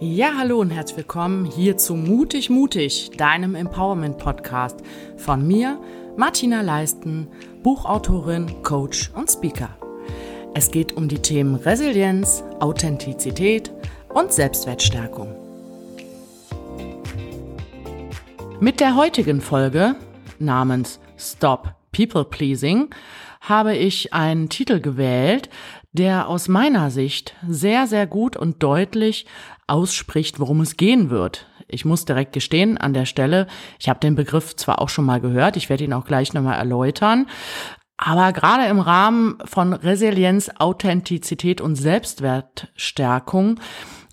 Ja, hallo und herzlich willkommen hier zu Mutig Mutig, deinem Empowerment Podcast von mir, Martina Leisten, Buchautorin, Coach und Speaker. Es geht um die Themen Resilienz, Authentizität und Selbstwertstärkung. Mit der heutigen Folge namens Stop People Pleasing habe ich einen Titel gewählt, der aus meiner Sicht sehr, sehr gut und deutlich ausspricht, worum es gehen wird. Ich muss direkt gestehen an der Stelle, ich habe den Begriff zwar auch schon mal gehört, ich werde ihn auch gleich nochmal erläutern, aber gerade im Rahmen von Resilienz, Authentizität und Selbstwertstärkung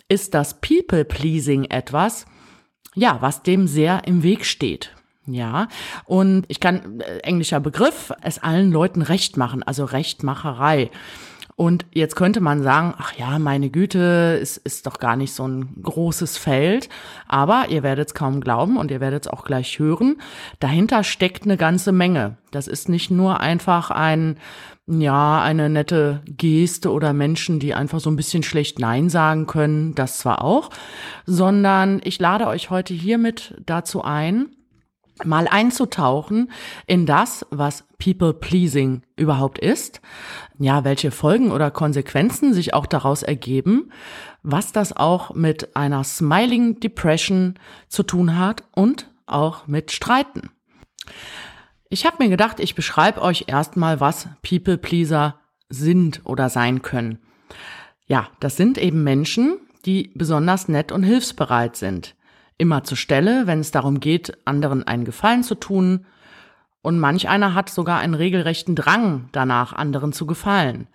ist das People-Pleasing etwas, ja, was dem sehr im Weg steht. Ja, und ich kann, äh, englischer Begriff, es allen Leuten recht machen, also Rechtmacherei. Und jetzt könnte man sagen, ach ja, meine Güte, es ist doch gar nicht so ein großes Feld. Aber ihr werdet es kaum glauben und ihr werdet es auch gleich hören. Dahinter steckt eine ganze Menge. Das ist nicht nur einfach ein, ja, eine nette Geste oder Menschen, die einfach so ein bisschen schlecht Nein sagen können. Das zwar auch, sondern ich lade euch heute hiermit dazu ein, mal einzutauchen in das, was People Pleasing überhaupt ist, ja, welche Folgen oder Konsequenzen sich auch daraus ergeben, was das auch mit einer Smiling Depression zu tun hat und auch mit Streiten. Ich habe mir gedacht, ich beschreibe euch erstmal, was People Pleaser sind oder sein können. Ja, das sind eben Menschen, die besonders nett und hilfsbereit sind immer zur Stelle, wenn es darum geht, anderen einen Gefallen zu tun. Und manch einer hat sogar einen regelrechten Drang danach, anderen zu gefallen.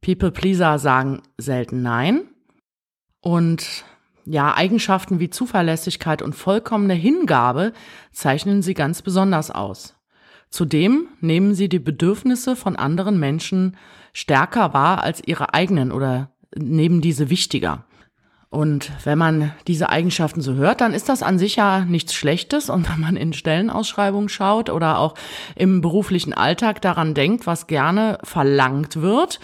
People Pleaser sagen selten Nein. Und ja, Eigenschaften wie Zuverlässigkeit und vollkommene Hingabe zeichnen sie ganz besonders aus. Zudem nehmen sie die Bedürfnisse von anderen Menschen stärker wahr als ihre eigenen oder nehmen diese wichtiger. Und wenn man diese Eigenschaften so hört, dann ist das an sich ja nichts Schlechtes. Und wenn man in Stellenausschreibungen schaut oder auch im beruflichen Alltag daran denkt, was gerne verlangt wird,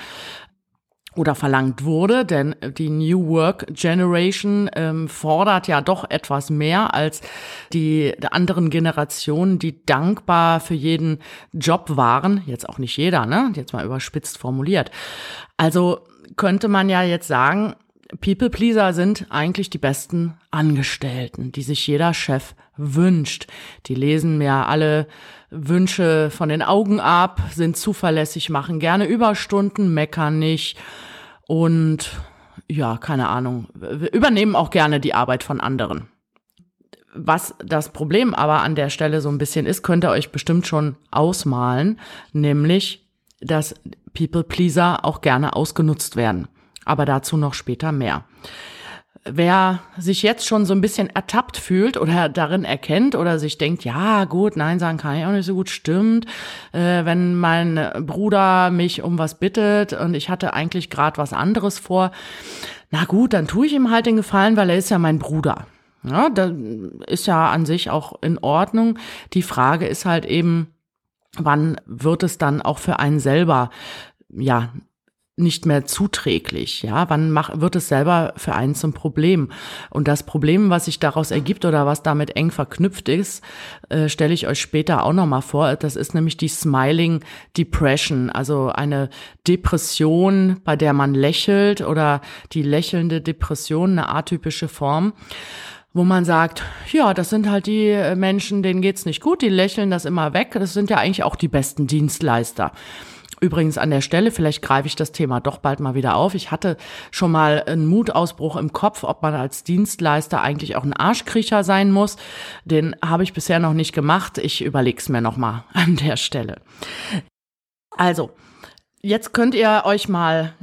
oder verlangt wurde, denn die New Work Generation ähm, fordert ja doch etwas mehr als die anderen Generationen, die dankbar für jeden Job waren. Jetzt auch nicht jeder, ne? Jetzt mal überspitzt formuliert. Also könnte man ja jetzt sagen, People Pleaser sind eigentlich die besten Angestellten, die sich jeder Chef wünscht. Die lesen mir alle Wünsche von den Augen ab, sind zuverlässig, machen gerne Überstunden, meckern nicht und ja, keine Ahnung, übernehmen auch gerne die Arbeit von anderen. Was das Problem aber an der Stelle so ein bisschen ist, könnt ihr euch bestimmt schon ausmalen, nämlich, dass People Pleaser auch gerne ausgenutzt werden aber dazu noch später mehr. Wer sich jetzt schon so ein bisschen ertappt fühlt oder darin erkennt oder sich denkt, ja gut, nein sagen kann ich auch nicht so gut, stimmt, äh, wenn mein Bruder mich um was bittet und ich hatte eigentlich gerade was anderes vor, na gut, dann tue ich ihm halt den Gefallen, weil er ist ja mein Bruder. Ja, da ist ja an sich auch in Ordnung. Die Frage ist halt eben, wann wird es dann auch für einen selber ja nicht mehr zuträglich. Ja, wann mach, wird es selber für einen zum Problem? Und das Problem, was sich daraus ergibt oder was damit eng verknüpft ist, äh, stelle ich euch später auch noch mal vor. Das ist nämlich die Smiling Depression, also eine Depression, bei der man lächelt oder die lächelnde Depression, eine atypische Form wo man sagt, ja, das sind halt die Menschen, denen geht's nicht gut, die lächeln das immer weg. Das sind ja eigentlich auch die besten Dienstleister. Übrigens an der Stelle, vielleicht greife ich das Thema doch bald mal wieder auf. Ich hatte schon mal einen Mutausbruch im Kopf, ob man als Dienstleister eigentlich auch ein Arschkriecher sein muss. Den habe ich bisher noch nicht gemacht. Ich überlege es mir noch mal an der Stelle. Also, jetzt könnt ihr euch mal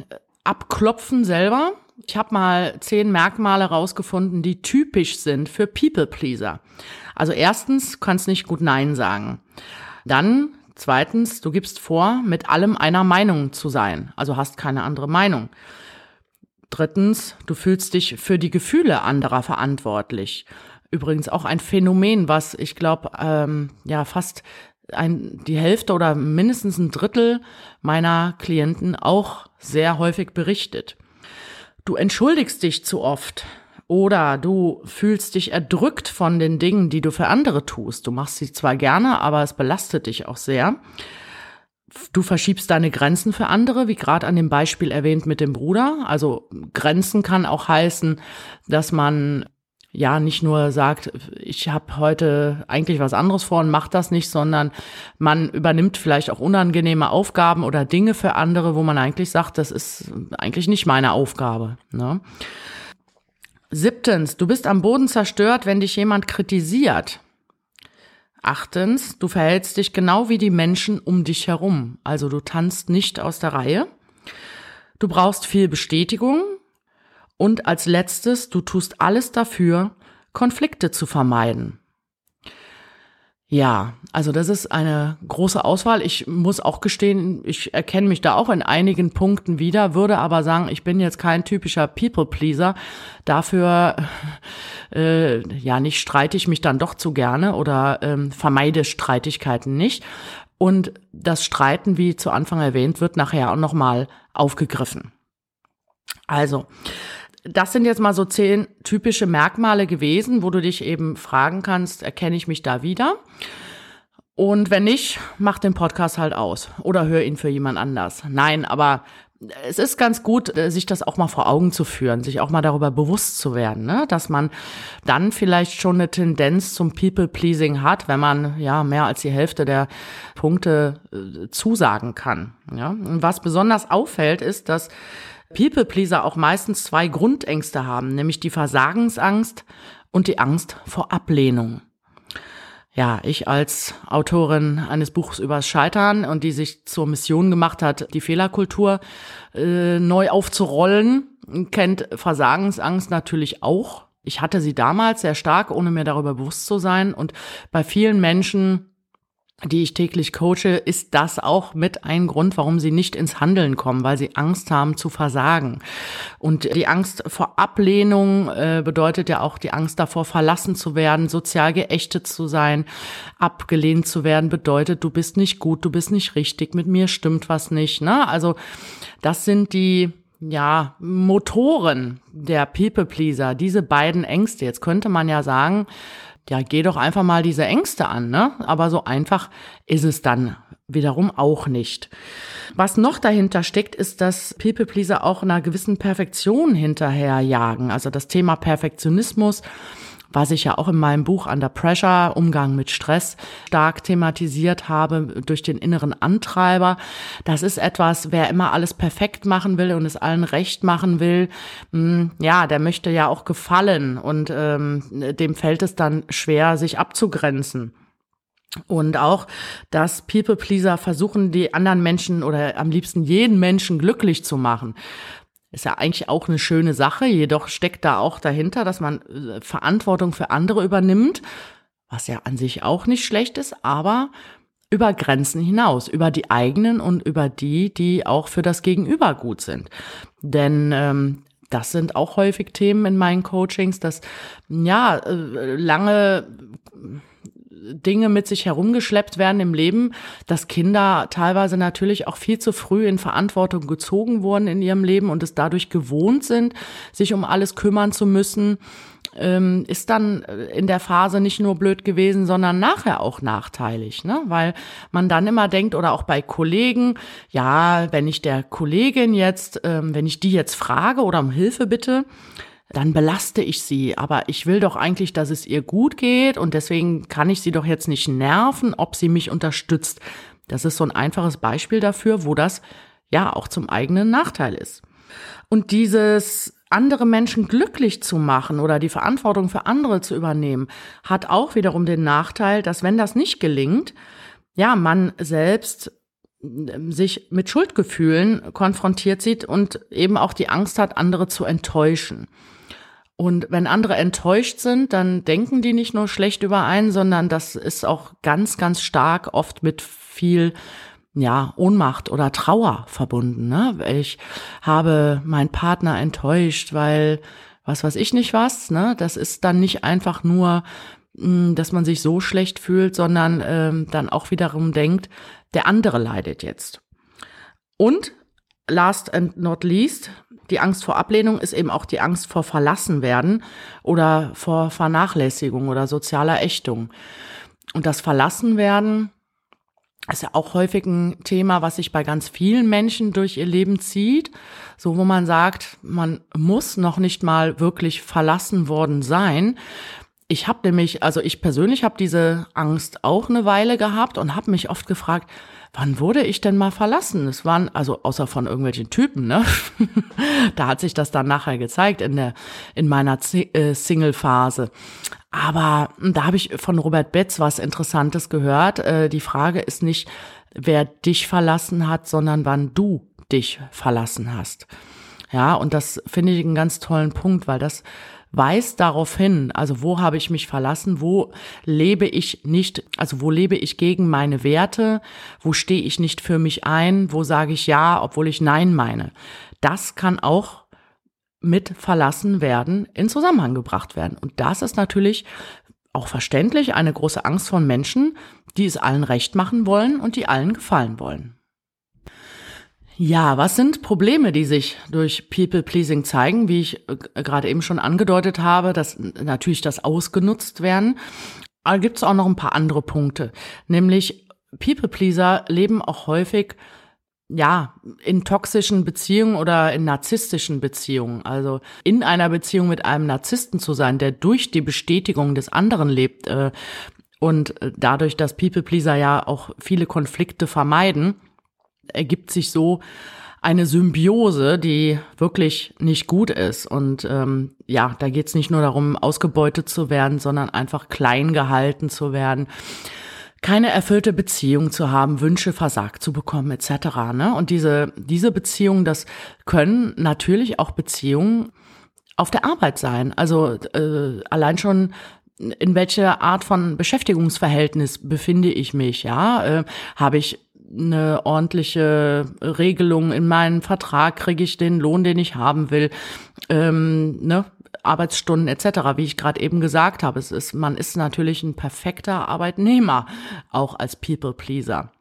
abklopfen selber. Ich habe mal zehn Merkmale rausgefunden, die typisch sind für People Pleaser. Also erstens, kannst nicht gut Nein sagen. Dann Zweitens, du gibst vor, mit allem einer Meinung zu sein, also hast keine andere Meinung. Drittens, du fühlst dich für die Gefühle anderer verantwortlich. Übrigens auch ein Phänomen, was ich glaube, ähm, ja fast ein, die Hälfte oder mindestens ein Drittel meiner Klienten auch sehr häufig berichtet. Du entschuldigst dich zu oft Oder du fühlst dich erdrückt von den Dingen, die du für andere tust. Du machst sie zwar gerne, aber es belastet dich auch sehr. Du verschiebst deine Grenzen für andere, wie gerade an dem Beispiel erwähnt mit dem Bruder. Also Grenzen kann auch heißen, dass man ja nicht nur sagt, ich habe heute eigentlich was anderes vor und macht das nicht, sondern man übernimmt vielleicht auch unangenehme Aufgaben oder Dinge für andere, wo man eigentlich sagt, das ist eigentlich nicht meine Aufgabe. Ne? Siebtens, du bist am Boden zerstört, wenn dich jemand kritisiert. Achtens, du verhältst dich genau wie die Menschen um dich herum. Also du tanzt nicht aus der Reihe. Du brauchst viel Bestätigung. Und als letztes, du tust alles dafür, Konflikte zu vermeiden. Ja, also das ist eine große Auswahl. Ich muss auch gestehen, ich erkenne mich da auch in einigen Punkten wieder, würde aber sagen, ich bin jetzt kein typischer People-Pleaser. Dafür, äh, ja, nicht streite ich mich dann doch zu gerne oder ähm, vermeide Streitigkeiten nicht. Und das Streiten, wie zu Anfang erwähnt, wird nachher auch nochmal aufgegriffen. Also, das sind jetzt mal so zehn typische Merkmale gewesen, wo du dich eben fragen kannst, erkenne ich mich da wieder? Und wenn nicht, mach den Podcast halt aus oder hör ihn für jemand anders. Nein, aber es ist ganz gut, äh, sich das auch mal vor Augen zu führen, sich auch mal darüber bewusst zu werden, ne? dass man dann vielleicht schon eine Tendenz zum People-Pleasing hat, wenn man ja mehr als die Hälfte der Punkte äh, zusagen kann. Ja? Und was besonders auffällt, ist, dass People-Pleaser auch meistens zwei Grundängste haben, nämlich die Versagensangst und die Angst vor Ablehnung. Ja, ich als Autorin eines Buchs übers Scheitern und die sich zur Mission gemacht hat, die Fehlerkultur äh, neu aufzurollen, kennt Versagensangst natürlich auch. Ich hatte sie damals sehr stark, ohne mir darüber bewusst zu sein. Und bei vielen Menschen die ich täglich coache, ist das auch mit ein Grund, warum sie nicht ins Handeln kommen, weil sie Angst haben zu versagen. Und die Angst vor Ablehnung äh, bedeutet ja auch die Angst davor, verlassen zu werden, sozial geächtet zu sein, abgelehnt zu werden, bedeutet, du bist nicht gut, du bist nicht richtig, mit mir stimmt was nicht. Ne? Also das sind die ja, Motoren der People Pleaser, diese beiden Ängste. Jetzt könnte man ja sagen, ja, geh doch einfach mal diese Ängste an, ne? Aber so einfach ist es dann wiederum auch nicht. Was noch dahinter steckt, ist, dass People Pleaser auch einer gewissen Perfektion hinterherjagen. Also das Thema Perfektionismus was ich ja auch in meinem Buch Under Pressure, Umgang mit Stress, stark thematisiert habe durch den inneren Antreiber. Das ist etwas, wer immer alles perfekt machen will und es allen recht machen will, hm, ja, der möchte ja auch gefallen und ähm, dem fällt es dann schwer, sich abzugrenzen. Und auch, dass People-Pleaser versuchen, die anderen Menschen oder am liebsten jeden Menschen glücklich zu machen. Ist ja eigentlich auch eine schöne Sache, jedoch steckt da auch dahinter, dass man äh, Verantwortung für andere übernimmt, was ja an sich auch nicht schlecht ist, aber über Grenzen hinaus, über die eigenen und über die, die auch für das Gegenüber gut sind. Denn ähm, das sind auch häufig Themen in meinen Coachings, dass ja äh, lange Dinge mit sich herumgeschleppt werden im Leben, dass Kinder teilweise natürlich auch viel zu früh in Verantwortung gezogen wurden in ihrem Leben und es dadurch gewohnt sind, sich um alles kümmern zu müssen, ähm, ist dann in der Phase nicht nur blöd gewesen, sondern nachher auch nachteilig, ne? Weil man dann immer denkt oder auch bei Kollegen, ja, wenn ich der Kollegin jetzt, ähm, wenn ich die jetzt frage oder um Hilfe bitte, dann belaste ich sie. Aber ich will doch eigentlich, dass es ihr gut geht und deswegen kann ich sie doch jetzt nicht nerven, ob sie mich unterstützt. Das ist so ein einfaches Beispiel dafür, wo das ja auch zum eigenen Nachteil ist. Und dieses andere Menschen glücklich zu machen oder die Verantwortung für andere zu übernehmen, hat auch wiederum den Nachteil, dass wenn das nicht gelingt, ja, man selbst ähm, sich mit Schuldgefühlen konfrontiert sieht und eben auch die Angst hat, andere zu enttäuschen. Und wenn andere enttäuscht sind, dann denken die nicht nur schlecht über einen, sondern das ist auch ganz, ganz stark oft mit viel ja, Ohnmacht oder Trauer verbunden. Ne? Ich habe meinen Partner enttäuscht, weil was weiß ich nicht was. Ne? Das ist dann nicht einfach nur, hm, dass man sich so schlecht fühlt, sondern ähm, dann auch wiederum denkt, der andere leidet jetzt. Und last and not least, die Angst vor Ablehnung ist eben auch die Angst vor verlassen werden oder vor Vernachlässigung oder sozialer Ächtung. Und das Verlassen werden ist ja auch häufig ein Thema, was sich bei ganz vielen Menschen durch ihr Leben zieht. So, wo man sagt, man muss noch nicht mal wirklich verlassen worden sein. Ich habe nämlich, also ich persönlich habe diese Angst auch eine Weile gehabt und habe mich oft gefragt, wann wurde ich denn mal verlassen? Es waren, also außer von irgendwelchen Typen, ne? da hat sich das dann nachher gezeigt in der, in meiner äh, Single-Phase. Aber da habe ich von Robert Betz was Interessantes gehört. Äh, die Frage ist nicht, wer dich verlassen hat, sondern wann du dich verlassen hast. Ja, und das finde ich einen ganz tollen Punkt, weil das weist darauf hin, also wo habe ich mich verlassen, wo lebe ich nicht, also wo lebe ich gegen meine Werte, wo stehe ich nicht für mich ein, wo sage ich ja, obwohl ich nein meine. Das kann auch mit verlassen werden in Zusammenhang gebracht werden. Und das ist natürlich auch verständlich eine große Angst von Menschen, die es allen recht machen wollen und die allen gefallen wollen. Ja, was sind Probleme, die sich durch People-Pleasing zeigen, wie ich äh, gerade eben schon angedeutet habe, dass natürlich das ausgenutzt werden. Aber gibt es auch noch ein paar andere Punkte. Nämlich People-Pleaser leben auch häufig ja, in toxischen Beziehungen oder in narzisstischen Beziehungen. Also in einer Beziehung mit einem Narzissten zu sein, der durch die Bestätigung des anderen lebt äh, und äh, dadurch, dass People-Pleaser ja auch viele Konflikte vermeiden, ergibt sich so eine Symbiose, die wirklich nicht gut ist. Und ähm, ja, da geht es nicht nur darum, ausgebeutet zu werden, sondern einfach klein gehalten zu werden, keine erfüllte Beziehung zu haben, Wünsche versagt zu bekommen, etc. Ne? Und diese, diese Beziehungen, das können natürlich auch Beziehungen auf der Arbeit sein. Also äh, allein schon in welcher Art von Beschäftigungsverhältnis befinde ich mich, ja? Äh, Habe ich eine ordentliche Regelung in meinen Vertrag, kriege ich den Lohn, den ich haben will, ähm, ne? Arbeitsstunden etc., wie ich gerade eben gesagt habe. Es ist, man ist natürlich ein perfekter Arbeitnehmer, auch als People-Pleaser.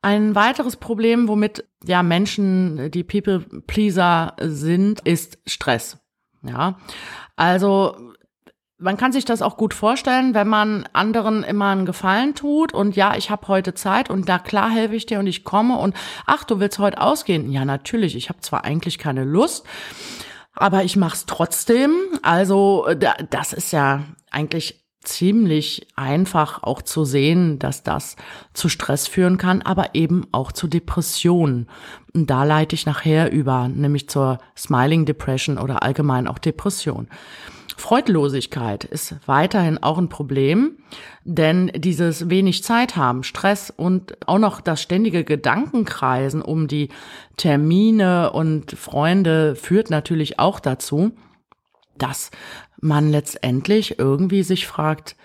Ein weiteres Problem, womit ja Menschen, die People-Pleaser sind, ist Stress. Ja, also man kann sich das auch gut vorstellen, wenn man anderen immer einen Gefallen tut und ja, ich habe heute Zeit und da klar helfe ich dir und ich komme und ach, du willst heute ausgehen? Ja, natürlich, ich habe zwar eigentlich keine Lust, aber ich mach's trotzdem. Also das ist ja eigentlich ziemlich einfach auch zu sehen, dass das zu Stress führen kann, aber eben auch zu Depressionen. Und da leite ich nachher über, nämlich zur Smiling Depression oder allgemein auch Depression. Freudlosigkeit ist weiterhin auch ein Problem, denn dieses wenig Zeit haben, Stress und auch noch das ständige Gedankenkreisen um die Termine und Freunde führt natürlich auch dazu, dass man letztendlich irgendwie sich fragt,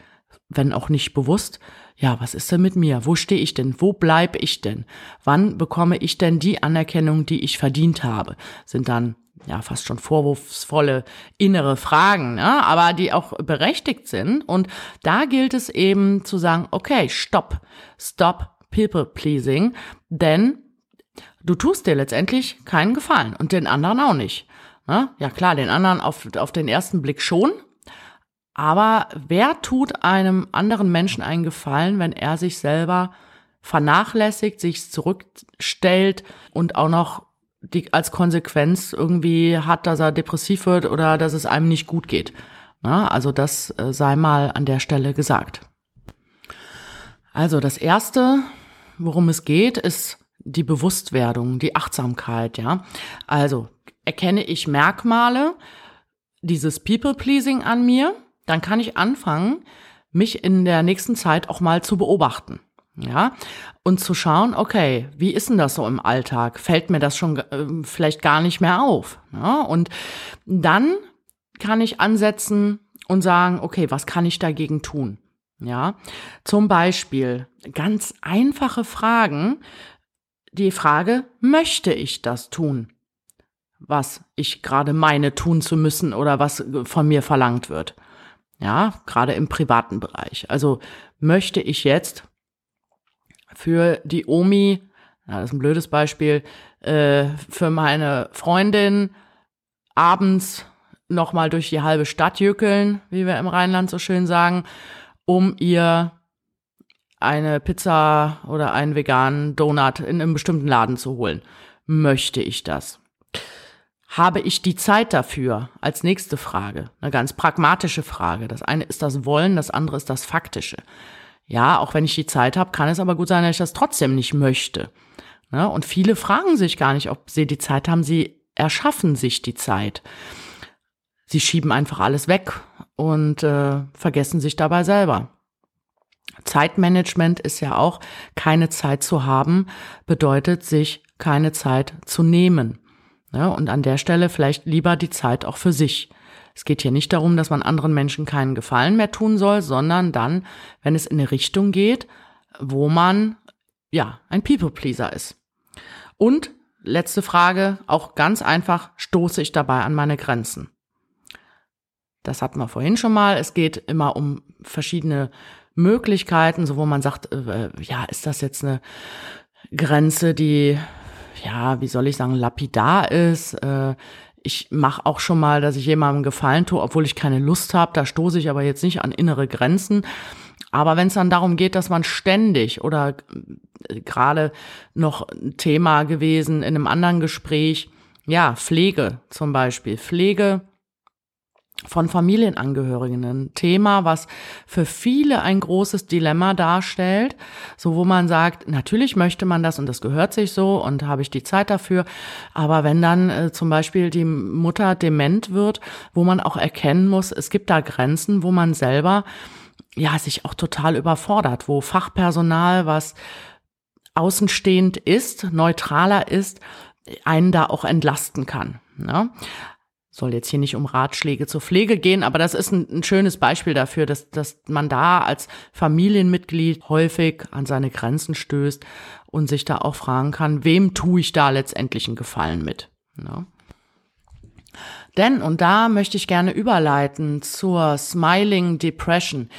wenn auch nicht bewusst, ja, was ist denn mit mir? Wo stehe ich denn? Wo bleibe ich denn? Wann bekomme ich denn die Anerkennung, die ich verdient habe? Sind dann ja fast schon vorwurfsvolle innere Fragen, ne? aber die auch berechtigt sind. Und da gilt es eben zu sagen, okay, stopp, stop people pleasing, denn du tust dir letztendlich keinen Gefallen und den anderen auch nicht. Ne? Ja klar, den anderen auf, auf den ersten Blick schon, aber wer tut einem anderen Menschen einen Gefallen, wenn er sich selber vernachlässigt, sich zurückstellt und auch noch die als Konsequenz irgendwie hat, dass er depressiv wird oder dass es einem nicht gut geht. Na, also das äh, sei mal an der Stelle gesagt. Also das erste, worum es geht, ist die Bewusstwerdung, die Achtsamkeit, ja. Also erkenne ich Merkmale dieses People-Pleasing an mir, dann kann ich anfangen, mich in der nächsten Zeit auch mal zu beobachten. Ja, und zu schauen, okay, wie ist denn das so im Alltag? Fällt mir das schon äh, vielleicht gar nicht mehr auf? Ja, und dann kann ich ansetzen und sagen, okay, was kann ich dagegen tun? Ja, zum Beispiel ganz einfache Fragen. Die Frage, möchte ich das tun? Was ich gerade meine tun zu müssen oder was von mir verlangt wird. Ja, gerade im privaten Bereich. Also möchte ich jetzt für die Omi, ja, das ist ein blödes Beispiel, äh, für meine Freundin abends nochmal durch die halbe Stadt jückeln, wie wir im Rheinland so schön sagen, um ihr eine Pizza oder einen veganen Donut in einem bestimmten Laden zu holen. Möchte ich das? Habe ich die Zeit dafür? Als nächste Frage. Eine ganz pragmatische Frage. Das eine ist das Wollen, das andere ist das Faktische. Ja, auch wenn ich die Zeit habe, kann es aber gut sein, dass ich das trotzdem nicht möchte. Ne? Und viele fragen sich gar nicht, ob sie die Zeit haben. Sie erschaffen sich die Zeit. Sie schieben einfach alles weg und äh, vergessen sich dabei selber. Zeitmanagement ist ja auch, keine Zeit zu haben, bedeutet sich keine Zeit zu nehmen. Ja, und an der Stelle vielleicht lieber die Zeit auch für sich. Es geht hier nicht darum, dass man anderen Menschen keinen Gefallen mehr tun soll, sondern dann, wenn es in eine Richtung geht, wo man ja ein People-Pleaser ist. Und letzte Frage, auch ganz einfach, stoße ich dabei an meine Grenzen? Das hatten wir vorhin schon mal. Es geht immer um verschiedene Möglichkeiten, so wo man sagt, äh, ja, ist das jetzt eine Grenze, die, ja, wie soll ich sagen, lapidar ist. Äh, ich mache auch schon mal, dass ich jemandem Gefallen tue, obwohl ich keine Lust habe. Da stoße ich aber jetzt nicht an innere Grenzen. Aber wenn es dann darum geht, dass man ständig oder äh, gerade noch ein Thema gewesen in einem anderen Gespräch, ja, Pflege zum Beispiel. Pflege von Familienangehörigen. Ein Thema, was für viele ein großes Dilemma darstellt, so wo man sagt, natürlich möchte man das und das gehört sich so und habe ich die Zeit dafür. Aber wenn dann äh, zum Beispiel die Mutter dement wird, wo man auch erkennen muss, es gibt da Grenzen, wo man selber ja sich auch total überfordert, wo Fachpersonal, was außenstehend ist, neutraler ist, einen da auch entlasten kann. Ne? Soll jetzt hier nicht um Ratschläge zur Pflege gehen, aber das ist ein, ein, schönes Beispiel dafür, dass, dass man da als Familienmitglied häufig an seine Grenzen stößt und sich da auch fragen kann, wem tue ich da letztendlich einen Gefallen mit? Ja. Denn, und da möchte ich gerne überleiten zur Smiling Depression.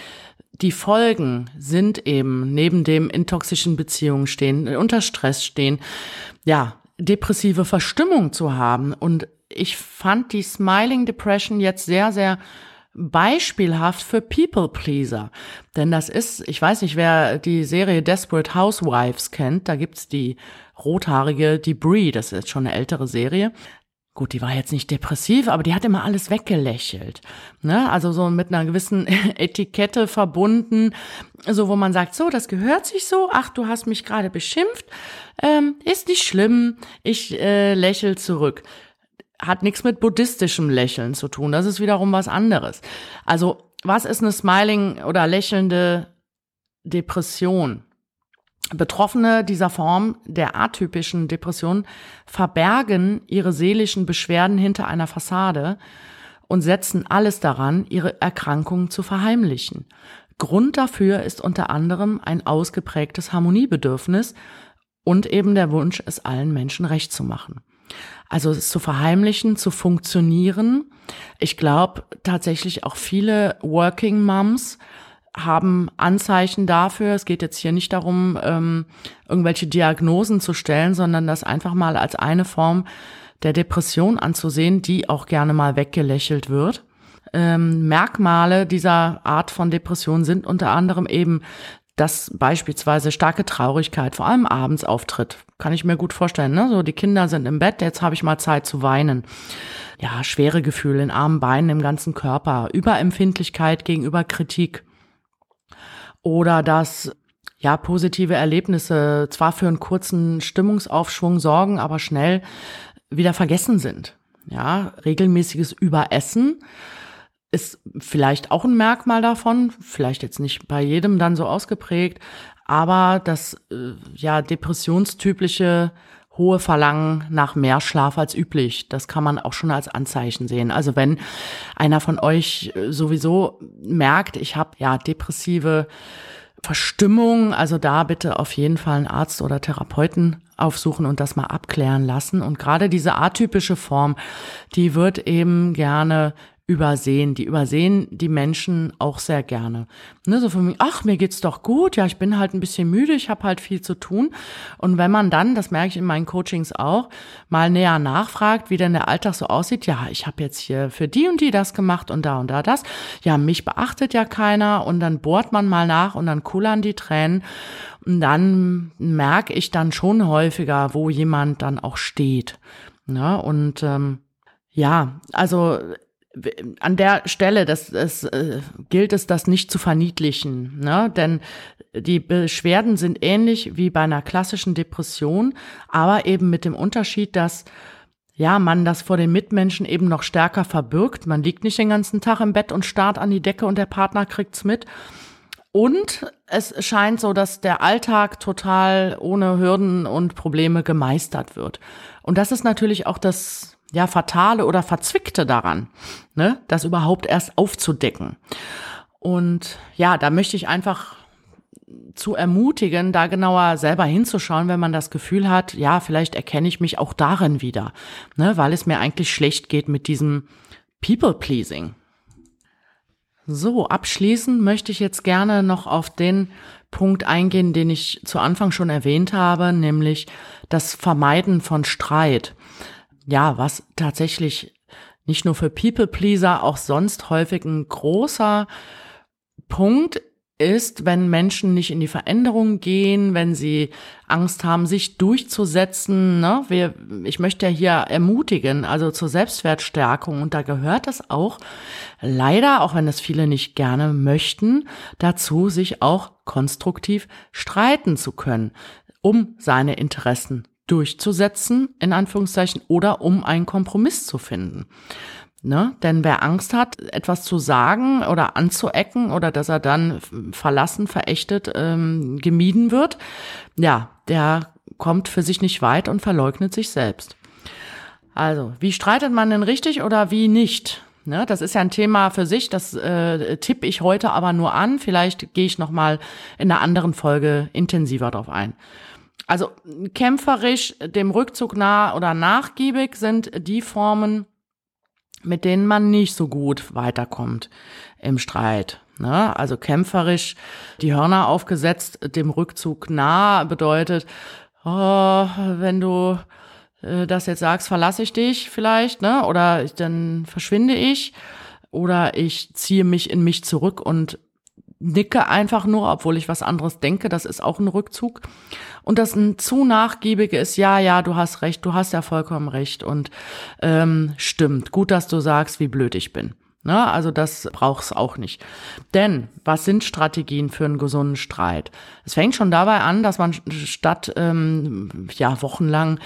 Die Folgen sind eben neben dem in toxischen Beziehungen stehen, unter Stress stehen, ja, depressive Verstimmung zu haben und ich fand die Smiling Depression jetzt sehr, sehr beispielhaft für People Pleaser. Denn das ist, ich weiß nicht, wer die Serie Desperate Housewives kennt, da gibt's die rothaarige, die Brie, das ist schon eine ältere Serie. Gut, die war jetzt nicht depressiv, aber die hat immer alles weggelächelt. Ne? Also so mit einer gewissen Etikette verbunden, so wo man sagt, so, das gehört sich so, ach, du hast mich gerade beschimpft, ähm, ist nicht schlimm, ich äh, lächel zurück hat nichts mit buddhistischem Lächeln zu tun. Das ist wiederum was anderes. Also, was ist eine smiling oder lächelnde Depression? Betroffene dieser Form der atypischen Depression verbergen ihre seelischen Beschwerden hinter einer Fassade und setzen alles daran, ihre Erkrankungen zu verheimlichen. Grund dafür ist unter anderem ein ausgeprägtes Harmoniebedürfnis und eben der Wunsch, es allen Menschen recht zu machen. Also es zu verheimlichen, zu funktionieren. Ich glaube tatsächlich auch viele Working Moms haben Anzeichen dafür. Es geht jetzt hier nicht darum, ähm, irgendwelche Diagnosen zu stellen, sondern das einfach mal als eine Form der Depression anzusehen, die auch gerne mal weggelächelt wird. Ähm, Merkmale dieser Art von Depression sind unter anderem eben dass beispielsweise starke Traurigkeit vor allem abends auftritt. Kann ich mir gut vorstellen. Ne? So, die Kinder sind im Bett, jetzt habe ich mal Zeit zu weinen. Ja, schwere Gefühle in Armen, Beinen, im ganzen Körper, Überempfindlichkeit gegenüber Kritik. Oder dass ja positive Erlebnisse zwar für einen kurzen Stimmungsaufschwung sorgen, aber schnell wieder vergessen sind. Ja, regelmäßiges Überessen ist vielleicht auch ein Merkmal davon, vielleicht jetzt nicht bei jedem dann so ausgeprägt, aber das äh, ja depressionstypische hohe Verlangen nach mehr Schlaf als üblich, das kann man auch schon als Anzeichen sehen. Also wenn einer von euch äh, sowieso merkt, ich habe ja depressive Verstimmung, also da bitte auf jeden Fall einen Arzt oder Therapeuten aufsuchen und das mal abklären lassen. Und gerade diese atypische Form, die wird eben gerne übersehen. Die übersehen die Menschen auch sehr gerne. Ne, so von mir, ach, mir geht's doch gut, ja, ich bin halt ein bisschen müde, ich habe halt viel zu tun. Und wenn man dann, das merke ich in meinen Coachings auch, mal näher nachfragt, wie denn der Alltag so aussieht, ja, ich habe jetzt hier für die und die das gemacht und da und da das. Ja, mich beachtet ja keiner und dann bohrt man mal nach und dann kullern die Tränen. Und dann merke ich dann schon häufiger, wo jemand dann auch steht. Ne? Und ähm, ja, also an der Stelle, das, das äh, gilt es, das nicht zu verniedlichen, ne? denn die Beschwerden sind ähnlich wie bei einer klassischen Depression, aber eben mit dem Unterschied, dass ja, man das vor den Mitmenschen eben noch stärker verbirgt. Man liegt nicht den ganzen Tag im Bett und starrt an die Decke und der Partner kriegt's mit. Und es scheint so, dass der Alltag total ohne Hürden und Probleme gemeistert wird. Und das ist natürlich auch das ja, fatale oder verzwickte daran, ne, das überhaupt erst aufzudecken. Und ja, da möchte ich einfach zu ermutigen, da genauer selber hinzuschauen, wenn man das Gefühl hat, ja, vielleicht erkenne ich mich auch darin wieder, ne, weil es mir eigentlich schlecht geht mit diesem People-Pleasing. So, abschließend möchte ich jetzt gerne noch auf den Punkt eingehen, den ich zu Anfang schon erwähnt habe, nämlich das Vermeiden von Streit ja, was tatsächlich nicht nur für People-Pleaser, auch sonst häufig ein großer Punkt ist, wenn Menschen nicht in die Veränderung gehen, wenn sie Angst haben, sich durchzusetzen. Ne? Wir, ich möchte ja hier ermutigen, also zur Selbstwertstärkung. Und da gehört es auch leider, auch wenn das viele nicht gerne möchten, dazu, sich auch konstruktiv streiten zu können, um seine Interessen durchzusetzen, in Anführungszeichen, oder um einen Kompromiss zu finden. Ne? Denn wer Angst hat, etwas zu sagen oder anzuecken oder dass er dann verlassen, verächtet, ähm, gemieden wird, ja, der kommt für sich nicht weit und verleugnet sich selbst. Also, wie streitet man denn richtig oder wie nicht? Ne, das ist ja ein Thema für sich, das äh, tippe ich heute aber nur an. Vielleicht gehe ich noch mal in einer anderen Folge intensiver drauf ein. Also kämpferisch, dem Rückzug nah oder nachgiebig sind die Formen, mit denen man nicht so gut weiterkommt im Streit. Ne? Also kämpferisch, die Hörner aufgesetzt, dem Rückzug nah bedeutet, oh, wenn du äh, das jetzt sagst, verlasse ich dich vielleicht, ne? Oder dann verschwinde ich. Oder ich ziehe mich in mich zurück und nicke einfach nur, obwohl ich was anderes denke. Das ist auch ein Rückzug. Und das ein zu nachgiebige ist, ja, ja, du hast recht, du hast ja vollkommen recht und ähm, stimmt. Gut, dass du sagst, wie blöd ich bin. Ne? Also das brauchst auch nicht. Denn was sind Strategien für einen gesunden Streit? Es fängt schon dabei an, dass man statt ähm, ja wochenlang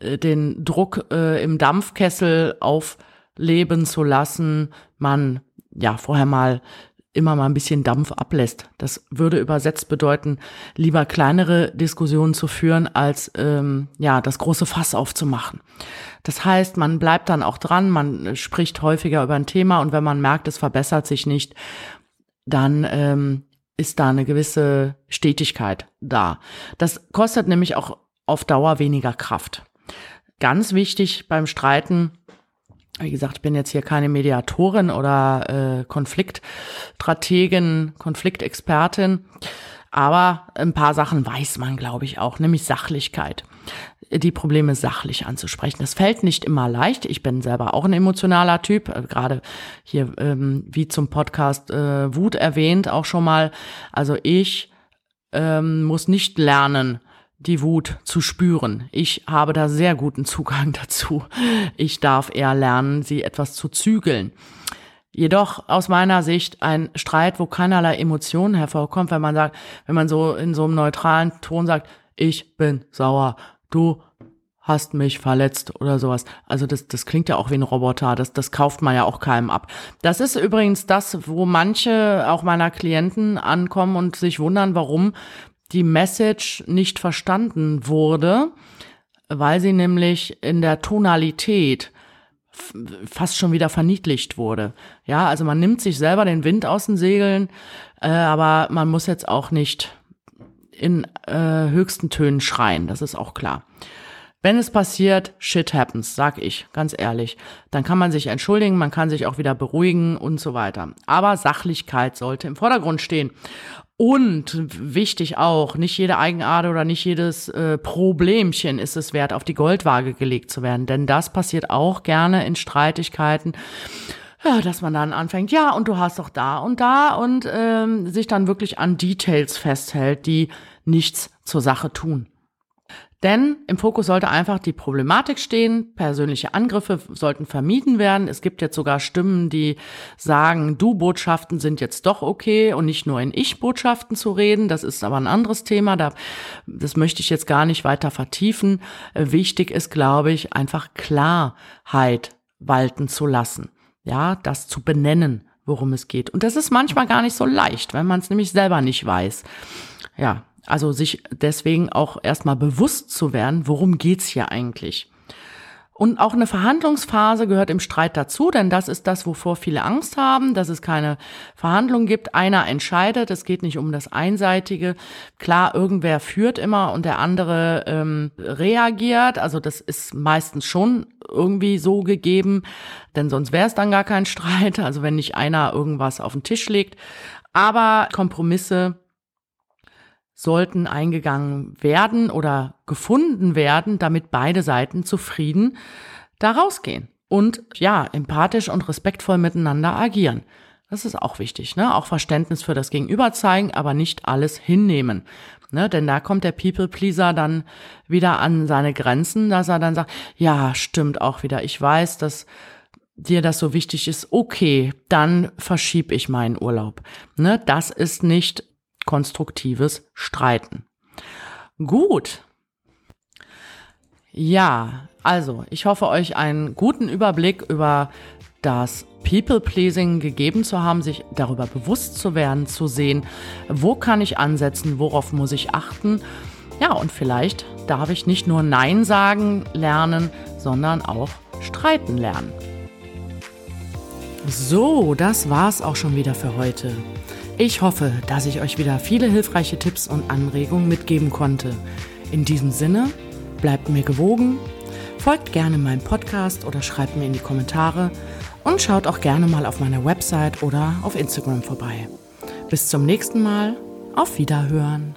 äh, den Druck äh, im Dampfkessel aufleben zu lassen, man ja vorher mal immer mal ein bisschen Dampf ablässt. Das würde übersetzt bedeuten, lieber kleinere Diskussionen zu führen, als ähm, ja das große Fass aufzumachen. Das heißt, man bleibt dann auch dran, man spricht häufiger über ein Thema und wenn man merkt, es verbessert sich nicht, dann ähm, ist da eine gewisse Stetigkeit da. Das kostet nämlich auch auf Dauer weniger Kraft. Ganz wichtig beim Streiten wie gesagt, ich bin jetzt hier keine Mediatorin oder äh, Konfliktstrategin, Konfliktexpertin, aber ein paar Sachen weiß man, glaube ich, auch, nämlich Sachlichkeit. Die Probleme sachlich anzusprechen. Das fällt nicht immer leicht. Ich bin selber auch ein emotionaler Typ, äh, gerade hier ähm, wie zum Podcast äh, Wut erwähnt auch schon mal. Also ich ähm, muss nicht lernen, die Wut zu spüren. Ich habe da sehr guten Zugang dazu. Ich darf eher lernen, sie etwas zu zügeln. Jedoch aus meiner Sicht ein Streit, wo keinerlei Emotionen hervorkommt, wenn man sagt, wenn man so in so einem neutralen Ton sagt, ich bin sauer, du hast mich verletzt oder sowas. Also das, das klingt ja auch wie ein Roboter, das, das kauft man ja auch keinem ab. Das ist übrigens das, wo manche auch meiner Klienten ankommen und sich wundern, warum die Message nicht verstanden wurde, weil sie nämlich in der Tonalität fast schon wieder verniedlicht wurde. Ja, also man nimmt sich selber den Wind aus den Segeln, äh, aber man muss jetzt auch nicht in äh, höchsten Tönen schreien, das ist auch klar. Wenn es passiert, shit happens, sag ich, ganz ehrlich. Dann kann man sich entschuldigen, man kann sich auch wieder beruhigen und so weiter. Aber Sachlichkeit sollte im Vordergrund stehen. Und wichtig auch, nicht jede Eigenart oder nicht jedes äh, Problemchen ist es wert, auf die Goldwaage gelegt zu werden. Denn das passiert auch gerne in Streitigkeiten ja, dass man dann anfängt, ja, und du hast doch da und da und ähm, sich dann wirklich an Details festhält, die nichts zur Sache tun. Denn im Fokus sollte einfach die Problematik stehen. Persönliche Angriffe sollten vermieden werden. Es gibt jetzt sogar Stimmen, die sagen, Du-Botschaften sind jetzt doch okay und nicht nur in Ich-Botschaften zu reden. Das ist aber ein anderes Thema. das möchte ich jetzt gar nicht weiter vertiefen. Wichtig ist, glaube ich, einfach Klarheit walten zu lassen. Ja, das zu benennen, worum es geht. Und das ist manchmal gar nicht so leicht, wenn man es nämlich selber nicht weiß. Ja, also sich deswegen auch erstmal bewusst zu werden, worum geht's hier eigentlich. Und auch eine Verhandlungsphase gehört im Streit dazu, denn das ist das, wovor viele Angst haben, dass es keine Verhandlung gibt. Einer entscheidet, es geht nicht um das Einseitige. Klar, irgendwer führt immer und der andere ähm, reagiert. Also das ist meistens schon irgendwie so gegeben, denn sonst wäre es dann gar kein Streit. Also wenn nicht einer irgendwas auf den Tisch legt. Aber Kompromisse sollten eingegangen werden oder gefunden werden, damit beide Seiten zufrieden da rausgehen und ja, empathisch und respektvoll miteinander agieren. Das ist auch wichtig, ne? Auch Verständnis für das Gegenüber zeigen, aber nicht alles hinnehmen. Ne? Denn da kommt der People-Pleaser dann wieder an seine Grenzen, dass er dann sagt, ja, stimmt auch wieder. Ich weiß, dass dir das so wichtig ist. Okay, dann verschieb ich meinen Urlaub. Ne? Das ist nicht konstruktives Streiten. Gut. Ja, also ich hoffe euch einen guten Überblick über das People-Pleasing gegeben zu haben, sich darüber bewusst zu werden, zu sehen, wo kann ich ansetzen, worauf muss ich achten. Ja, und vielleicht darf ich nicht nur Nein sagen lernen, sondern auch streiten lernen. So, das war's auch schon wieder für heute. Ich hoffe, dass ich euch wieder viele hilfreiche Tipps und Anregungen mitgeben konnte. In diesem Sinne, bleibt mir gewogen, folgt gerne meinem Podcast oder schreibt mir in die Kommentare und schaut auch gerne mal auf meiner Website oder auf Instagram vorbei. Bis zum nächsten Mal, auf Wiederhören.